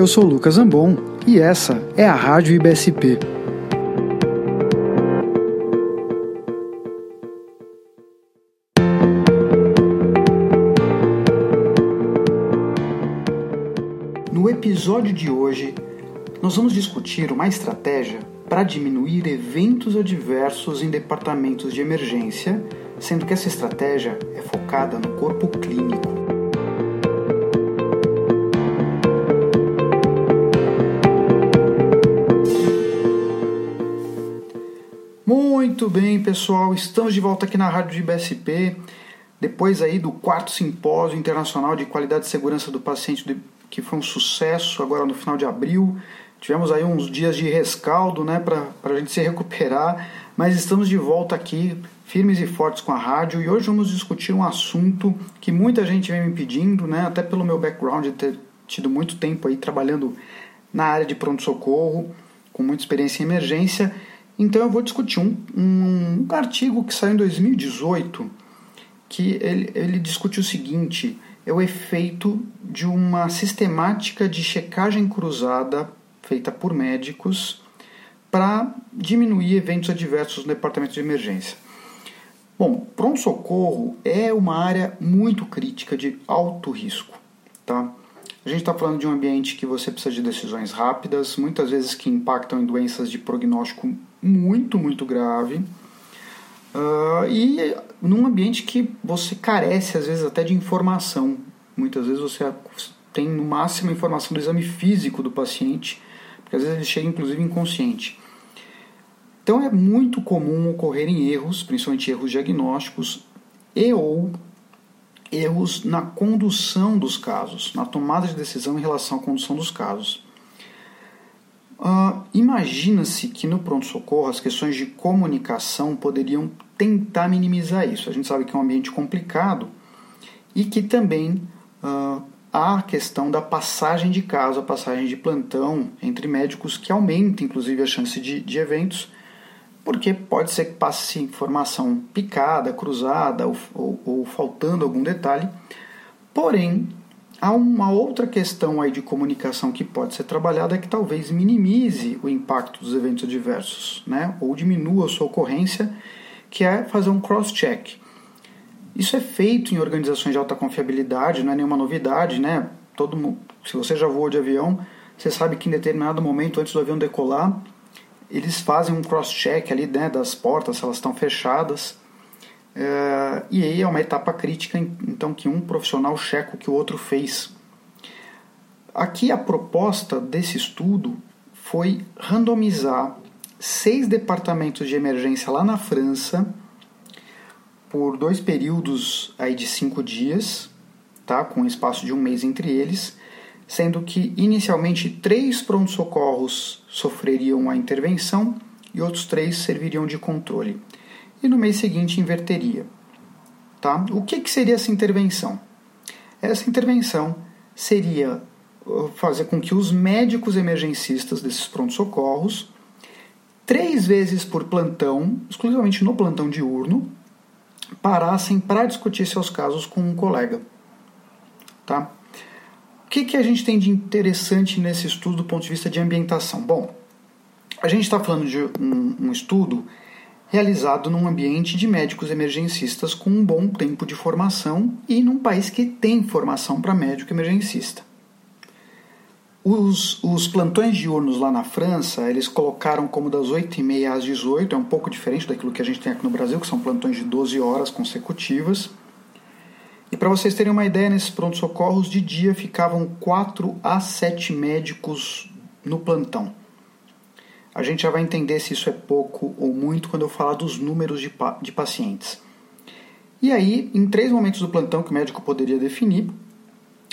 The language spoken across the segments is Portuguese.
Eu sou Lucas Ambon e essa é a Rádio IBSP. No episódio de hoje, nós vamos discutir uma estratégia para diminuir eventos adversos em departamentos de emergência, sendo que essa estratégia é focada no corpo clínico. Muito bem, pessoal, estamos de volta aqui na Rádio de IBSP, depois aí do quarto simpósio internacional de qualidade e segurança do paciente, que foi um sucesso agora no final de abril. Tivemos aí uns dias de rescaldo, né, para a gente se recuperar, mas estamos de volta aqui, firmes e fortes com a rádio, e hoje vamos discutir um assunto que muita gente vem me pedindo, né, até pelo meu background de ter tido muito tempo aí trabalhando na área de pronto-socorro, com muita experiência em emergência, então eu vou discutir um, um, um artigo que saiu em 2018 que ele, ele discute o seguinte: é o efeito de uma sistemática de checagem cruzada feita por médicos para diminuir eventos adversos no departamento de emergência. Bom, pronto-socorro é uma área muito crítica de alto risco, tá? A gente está falando de um ambiente que você precisa de decisões rápidas, muitas vezes que impactam em doenças de prognóstico muito, muito grave. Uh, e num ambiente que você carece, às vezes, até de informação. Muitas vezes você tem no máximo a informação do exame físico do paciente, porque às vezes ele chega inclusive inconsciente. Então é muito comum ocorrerem erros, principalmente erros diagnósticos, e ou erros na condução dos casos, na tomada de decisão em relação à condução dos casos. Uh, Imagina-se que no pronto-socorro as questões de comunicação poderiam tentar minimizar isso. A gente sabe que é um ambiente complicado e que também uh, há a questão da passagem de caso, a passagem de plantão entre médicos, que aumenta inclusive a chance de, de eventos, porque pode ser que passe informação picada, cruzada ou, ou, ou faltando algum detalhe. Porém, Há uma outra questão aí de comunicação que pode ser trabalhada que talvez minimize o impacto dos eventos adversos, né? ou diminua a sua ocorrência, que é fazer um cross-check. Isso é feito em organizações de alta confiabilidade, não é nenhuma novidade, né? Todo mundo, se você já voou de avião, você sabe que em determinado momento antes do avião decolar, eles fazem um cross-check ali né, das portas, se elas estão fechadas, é, e aí é uma etapa crítica, então, que um profissional checa o que o outro fez. Aqui a proposta desse estudo foi randomizar seis departamentos de emergência lá na França por dois períodos aí de cinco dias, tá, com um espaço de um mês entre eles, sendo que inicialmente três pronto-socorros sofreriam a intervenção e outros três serviriam de controle e no mês seguinte inverteria. Tá? O que, que seria essa intervenção? Essa intervenção seria uh, fazer com que os médicos emergencistas desses prontos-socorros, três vezes por plantão, exclusivamente no plantão diurno, parassem para discutir seus casos com um colega. Tá? O que, que a gente tem de interessante nesse estudo do ponto de vista de ambientação? Bom, a gente está falando de um, um estudo realizado num ambiente de médicos emergencistas com um bom tempo de formação e num país que tem formação para médico emergencista. Os, os plantões diurnos lá na França, eles colocaram como das 8h30 às 18 é um pouco diferente daquilo que a gente tem aqui no Brasil, que são plantões de 12 horas consecutivas. E para vocês terem uma ideia, nesses pronto-socorros de dia ficavam 4 a 7 médicos no plantão. A gente já vai entender se isso é pouco ou muito quando eu falar dos números de, pa de pacientes. E aí, em três momentos do plantão que o médico poderia definir,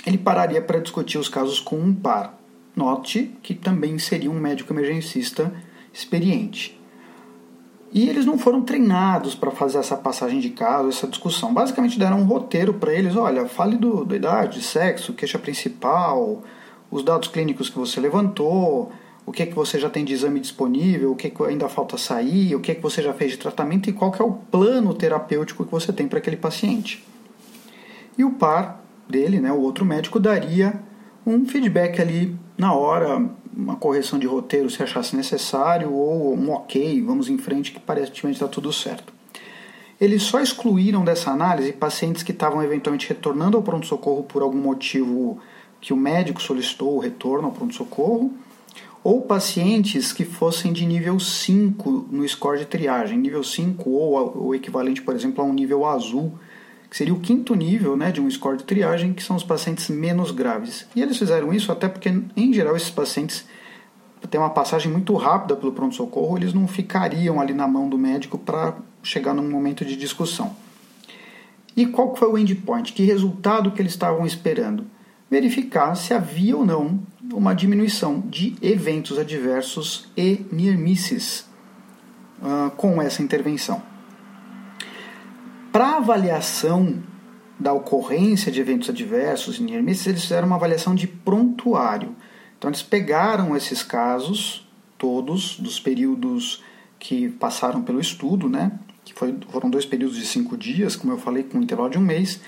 ele pararia para discutir os casos com um par. Note que também seria um médico emergencista experiente. E eles não foram treinados para fazer essa passagem de caso, essa discussão. Basicamente deram um roteiro para eles: olha, fale do, da idade, sexo, queixa principal, os dados clínicos que você levantou, o que é que você já tem de exame disponível, o que, é que ainda falta sair, o que é que você já fez de tratamento e qual que é o plano terapêutico que você tem para aquele paciente. E o par dele, né, o outro médico, daria um feedback ali na hora, uma correção de roteiro se achasse necessário, ou um ok, vamos em frente que aparentemente está tudo certo. Eles só excluíram dessa análise pacientes que estavam eventualmente retornando ao pronto-socorro por algum motivo que o médico solicitou o retorno ao pronto-socorro, ou pacientes que fossem de nível 5 no score de triagem, nível 5 ou o equivalente, por exemplo, a um nível azul, que seria o quinto nível né, de um score de triagem, que são os pacientes menos graves. E eles fizeram isso até porque, em geral, esses pacientes têm uma passagem muito rápida pelo pronto-socorro, eles não ficariam ali na mão do médico para chegar num momento de discussão. E qual foi o endpoint? Que resultado que eles estavam esperando? Verificar se havia ou não uma diminuição de eventos adversos e near misses uh, com essa intervenção. Para avaliação da ocorrência de eventos adversos e near misses, eles fizeram uma avaliação de prontuário. Então, eles pegaram esses casos, todos, dos períodos que passaram pelo estudo, né? que foi, foram dois períodos de cinco dias, como eu falei, com um intervalo de um mês.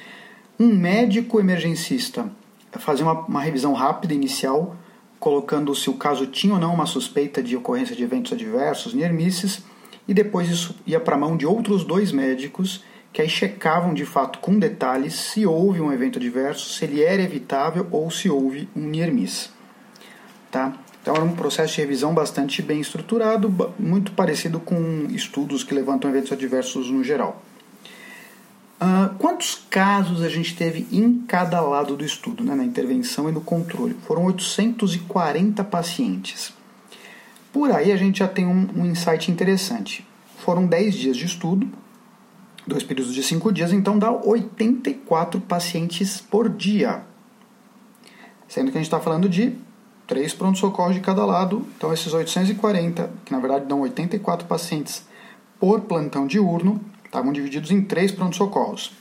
Um médico emergencista fazer uma, uma revisão rápida inicial, colocando se o caso tinha ou não uma suspeita de ocorrência de eventos adversos, near misses, e depois isso ia para a mão de outros dois médicos que aí checavam de fato com detalhes se houve um evento adverso, se ele era evitável ou se houve um near miss. Tá? Então era um processo de revisão bastante bem estruturado, muito parecido com estudos que levantam eventos adversos no geral. Uh, quantos casos a gente teve em cada lado do estudo, né, na intervenção e no controle? Foram 840 pacientes. Por aí a gente já tem um, um insight interessante. Foram 10 dias de estudo, dois períodos de 5 dias, então dá 84 pacientes por dia. Sendo que a gente está falando de três pronto-socorros de cada lado, então esses 840, que na verdade dão 84 pacientes por plantão diurno, estavam divididos em três pronto-socorros.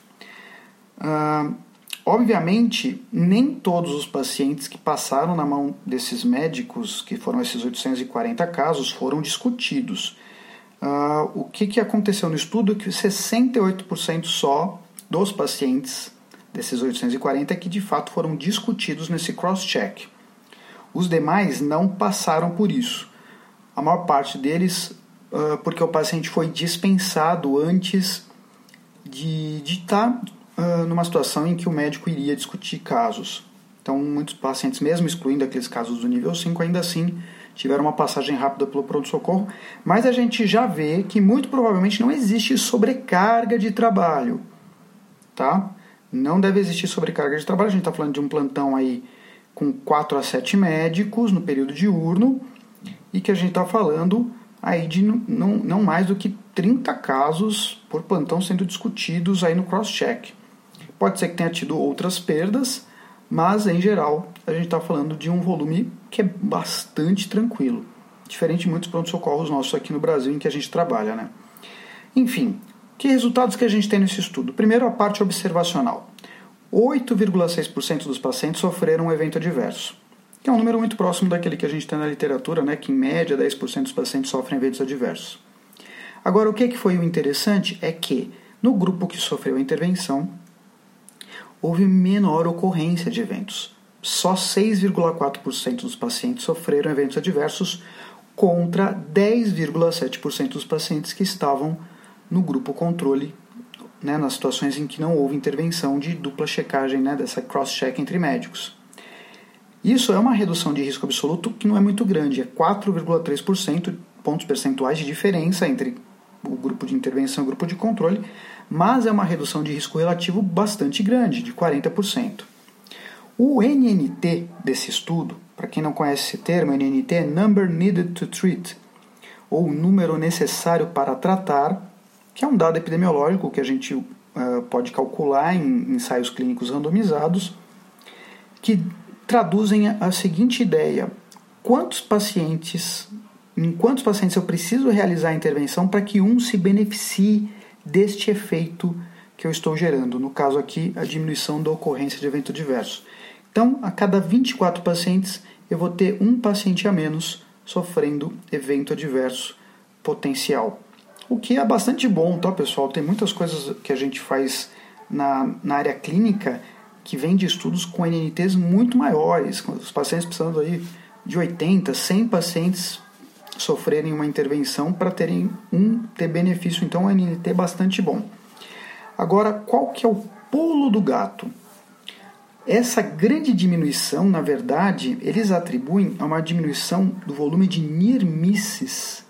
Obviamente, nem todos os pacientes que passaram na mão desses médicos, que foram esses 840 casos, foram discutidos. O que, que aconteceu no estudo é que 68% só dos pacientes desses 840 é que de fato foram discutidos nesse cross-check. Os demais não passaram por isso. A maior parte deles uh, porque o paciente foi dispensado antes de estar tá, uh, numa situação em que o médico iria discutir casos. Então, muitos pacientes, mesmo excluindo aqueles casos do nível 5, ainda assim tiveram uma passagem rápida pelo pronto-socorro, mas a gente já vê que muito provavelmente não existe sobrecarga de trabalho, tá? Não deve existir sobrecarga de trabalho, a gente está falando de um plantão aí com 4 a 7 médicos no período diurno e que a gente está falando aí de não, não mais do que 30 casos por plantão sendo discutidos aí no cross-check. Pode ser que tenha tido outras perdas, mas em geral a gente está falando de um volume que é bastante tranquilo, diferente de muitos pronto-socorros nossos aqui no Brasil em que a gente trabalha, né? Enfim, que resultados que a gente tem nesse estudo? Primeiro, a parte observacional. 8,6% dos pacientes sofreram um evento adverso que é um número muito próximo daquele que a gente tem na literatura, né, que em média 10% dos pacientes sofrem eventos adversos. Agora, o que, que foi o interessante é que no grupo que sofreu a intervenção, houve menor ocorrência de eventos. Só 6,4% dos pacientes sofreram eventos adversos contra 10,7% dos pacientes que estavam no grupo controle, né, nas situações em que não houve intervenção de dupla checagem, né, dessa cross-check entre médicos. Isso é uma redução de risco absoluto que não é muito grande, é 4,3% pontos percentuais de diferença entre o grupo de intervenção e o grupo de controle, mas é uma redução de risco relativo bastante grande, de 40%. O NNT desse estudo, para quem não conhece esse termo, NNT é Number Needed to Treat, ou número necessário para tratar, que é um dado epidemiológico que a gente uh, pode calcular em ensaios clínicos randomizados, que traduzem a seguinte ideia: quantos pacientes, em quantos pacientes eu preciso realizar a intervenção para que um se beneficie deste efeito que eu estou gerando, no caso aqui, a diminuição da ocorrência de evento diverso. Então, a cada 24 pacientes, eu vou ter um paciente a menos sofrendo evento adverso potencial. O que é bastante bom, tá, pessoal? Tem muitas coisas que a gente faz na, na área clínica que vem de estudos com NNTs muito maiores, com os pacientes precisando aí de 80, 100 pacientes sofrerem uma intervenção para terem um ter benefício, então um NNT bastante bom. Agora, qual que é o pulo do gato? Essa grande diminuição, na verdade, eles atribuem a uma diminuição do volume de near misses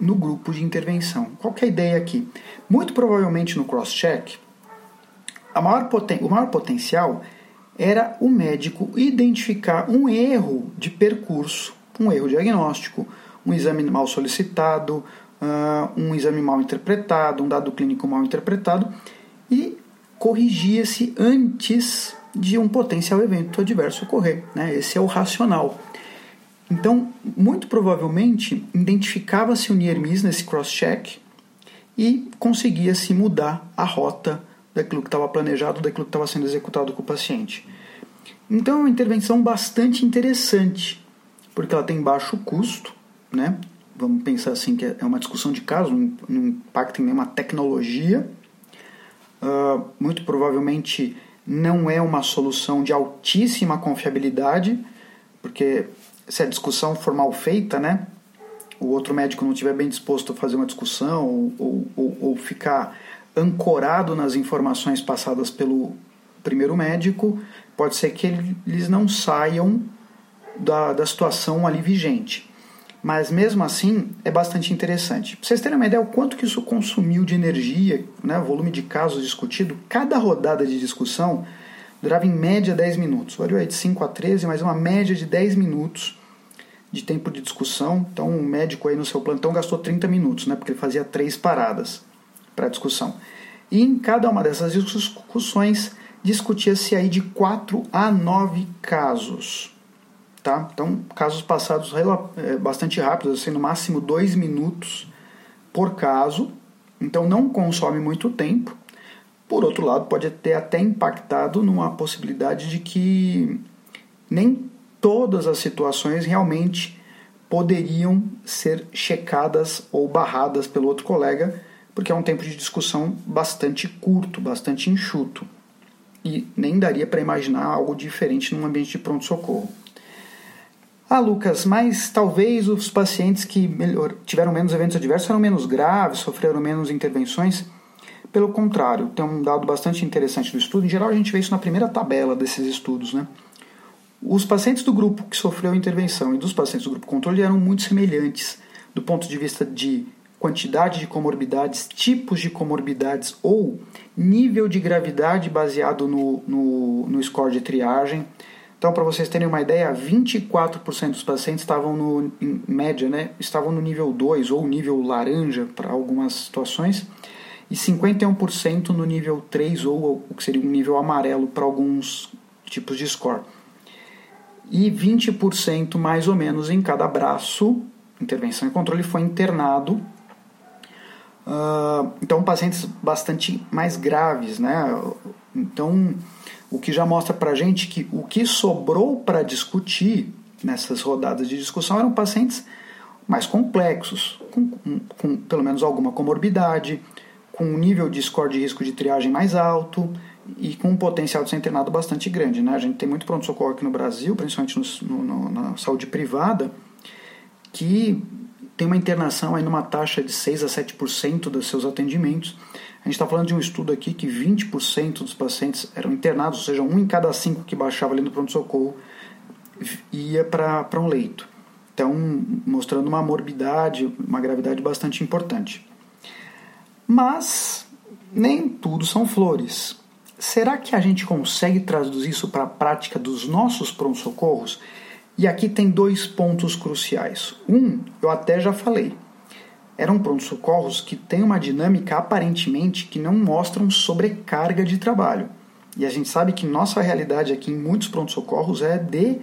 no grupo de intervenção. Qual é a ideia aqui? Muito provavelmente no cross-check, maior o maior potencial era o médico identificar um erro de percurso, um erro diagnóstico, um exame mal solicitado, uh, um exame mal interpretado, um dado clínico mal interpretado e corrigia-se antes de um potencial evento adverso ocorrer. Né? Esse é o racional. Então, muito provavelmente, identificava-se o near miss nesse cross-check e conseguia-se mudar a rota daquilo que estava planejado, daquilo que estava sendo executado com o paciente. Então, é uma intervenção bastante interessante, porque ela tem baixo custo, né? Vamos pensar assim que é uma discussão de caso, não, não impacta em nenhuma tecnologia. Uh, muito provavelmente não é uma solução de altíssima confiabilidade, porque se a discussão for mal feita, né, o outro médico não estiver bem disposto a fazer uma discussão ou, ou, ou ficar ancorado nas informações passadas pelo primeiro médico, pode ser que eles não saiam da, da situação ali vigente. Mas mesmo assim é bastante interessante. Para vocês terem uma ideia o quanto que isso consumiu de energia, né, volume de casos discutido, cada rodada de discussão durava em média 10 minutos. Variou aí de 5 a 13, mas uma média de 10 minutos de tempo de discussão. Então, um médico aí no seu plantão gastou 30 minutos, né, porque ele fazia três paradas para discussão. E em cada uma dessas discussões discutia-se aí de 4 a 9 casos. Tá? Então, casos passados é, bastante rápidos, assim, no máximo 2 minutos por caso. Então, não consome muito tempo. Por outro lado, pode ter até impactado numa possibilidade de que nem todas as situações realmente poderiam ser checadas ou barradas pelo outro colega, porque é um tempo de discussão bastante curto, bastante enxuto. E nem daria para imaginar algo diferente num ambiente de pronto-socorro. Ah, Lucas, mas talvez os pacientes que melhor, tiveram menos eventos adversos eram menos graves, sofreram menos intervenções. Pelo contrário, tem um dado bastante interessante do estudo. Em geral, a gente vê isso na primeira tabela desses estudos, né? Os pacientes do grupo que sofreu intervenção e dos pacientes do grupo controle eram muito semelhantes do ponto de vista de quantidade de comorbidades, tipos de comorbidades ou nível de gravidade baseado no, no, no score de triagem. Então, para vocês terem uma ideia, 24% dos pacientes estavam no, em média, né, estavam no nível 2 ou nível laranja para algumas situações, e 51% no nível 3 ou o que seria um nível amarelo para alguns tipos de score e 20% mais ou menos em cada braço, intervenção e controle, foi internado. Uh, então, pacientes bastante mais graves, né? Então, o que já mostra para gente que o que sobrou para discutir nessas rodadas de discussão eram pacientes mais complexos, com, com, com pelo menos alguma comorbidade, com um nível de score de risco de triagem mais alto, e com um potencial de ser internado bastante grande. Né? A gente tem muito pronto-socorro aqui no Brasil, principalmente no, no, na saúde privada, que tem uma internação aí numa taxa de 6 a 7% dos seus atendimentos. A gente está falando de um estudo aqui que 20% dos pacientes eram internados, ou seja, um em cada cinco que baixava ali no pronto-socorro ia para um leito. Então, mostrando uma morbidade, uma gravidade bastante importante. Mas nem tudo são flores. Será que a gente consegue traduzir isso para a prática dos nossos pronto-socorros? E aqui tem dois pontos cruciais. Um, eu até já falei. Eram pronto-socorros que têm uma dinâmica aparentemente que não mostram sobrecarga de trabalho. E a gente sabe que nossa realidade aqui em muitos pronto-socorros é de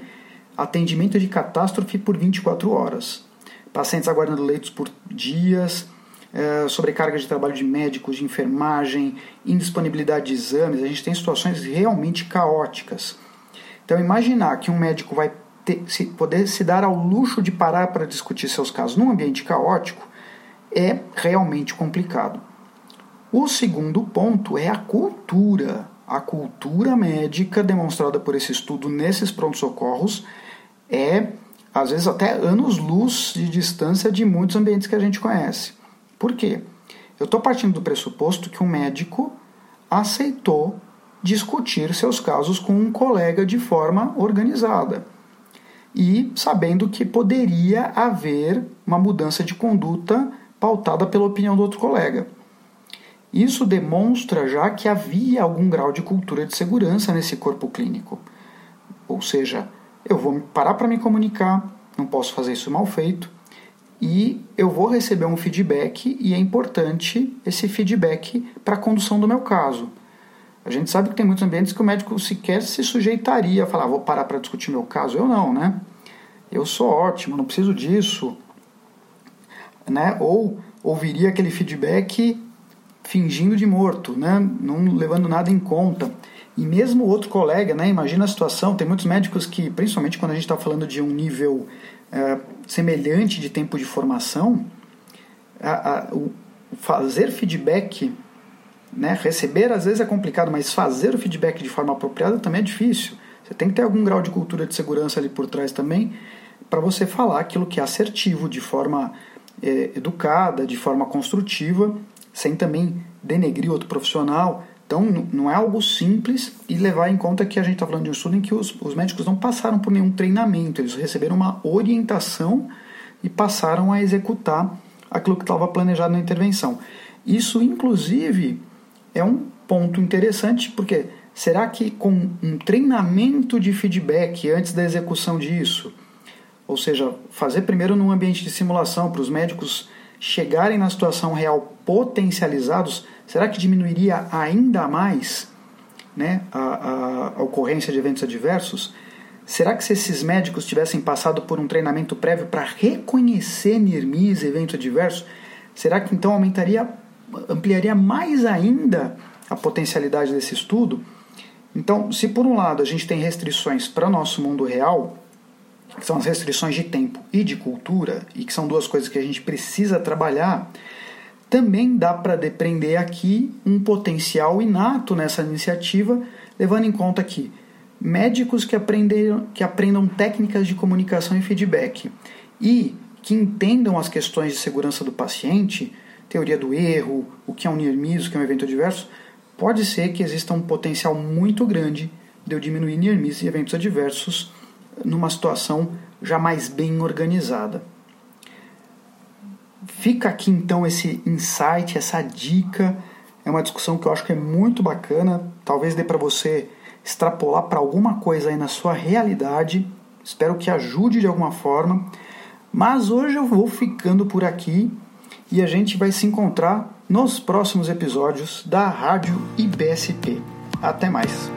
atendimento de catástrofe por 24 horas. Pacientes aguardando leitos por dias, é, sobrecarga de trabalho de médicos, de enfermagem, indisponibilidade de exames, a gente tem situações realmente caóticas. Então, imaginar que um médico vai ter, se, poder se dar ao luxo de parar para discutir seus casos num ambiente caótico é realmente complicado. O segundo ponto é a cultura. a cultura médica demonstrada por esse estudo nesses prontos-socorros é, às vezes, até anos-luz de distância de muitos ambientes que a gente conhece. Por quê? Eu estou partindo do pressuposto que um médico aceitou discutir seus casos com um colega de forma organizada e sabendo que poderia haver uma mudança de conduta pautada pela opinião do outro colega. Isso demonstra já que havia algum grau de cultura de segurança nesse corpo clínico. Ou seja, eu vou parar para me comunicar, não posso fazer isso mal feito, e eu vou receber um feedback e é importante esse feedback para a condução do meu caso. A gente sabe que tem muitos ambientes que o médico sequer se sujeitaria a falar, ah, vou parar para discutir meu caso. Eu não, né? Eu sou ótimo, não preciso disso. Né? Ou ouviria aquele feedback fingindo de morto, né? não levando nada em conta. E mesmo outro colega, né? imagina a situação, tem muitos médicos que, principalmente quando a gente está falando de um nível é, semelhante de tempo de formação, a, a, o fazer feedback, né? receber às vezes é complicado, mas fazer o feedback de forma apropriada também é difícil. Você tem que ter algum grau de cultura de segurança ali por trás também, para você falar aquilo que é assertivo, de forma é, educada, de forma construtiva, sem também denegrir outro profissional. Então, não é algo simples e levar em conta que a gente está falando de um estudo em que os, os médicos não passaram por nenhum treinamento, eles receberam uma orientação e passaram a executar aquilo que estava planejado na intervenção. Isso, inclusive, é um ponto interessante, porque será que com um treinamento de feedback antes da execução disso, ou seja, fazer primeiro num ambiente de simulação para os médicos chegarem na situação real potencializados, será que diminuiria ainda mais né, a, a, a ocorrência de eventos adversos? Será que se esses médicos tivessem passado por um treinamento prévio para reconhecer NIRMIS eventos adversos, será que então aumentaria, ampliaria mais ainda a potencialidade desse estudo? Então, se por um lado a gente tem restrições para o nosso mundo real, que são as restrições de tempo e de cultura, e que são duas coisas que a gente precisa trabalhar, também dá para depreender aqui um potencial inato nessa iniciativa, levando em conta que médicos que, aprendem, que aprendam técnicas de comunicação e feedback e que entendam as questões de segurança do paciente, teoria do erro, o que é um near miss, o que é um evento adverso, pode ser que exista um potencial muito grande de eu diminuir near miss e eventos adversos numa situação já mais bem organizada. Fica aqui então esse insight, essa dica. É uma discussão que eu acho que é muito bacana. Talvez dê para você extrapolar para alguma coisa aí na sua realidade. Espero que ajude de alguma forma. Mas hoje eu vou ficando por aqui e a gente vai se encontrar nos próximos episódios da Rádio IBSP. Até mais!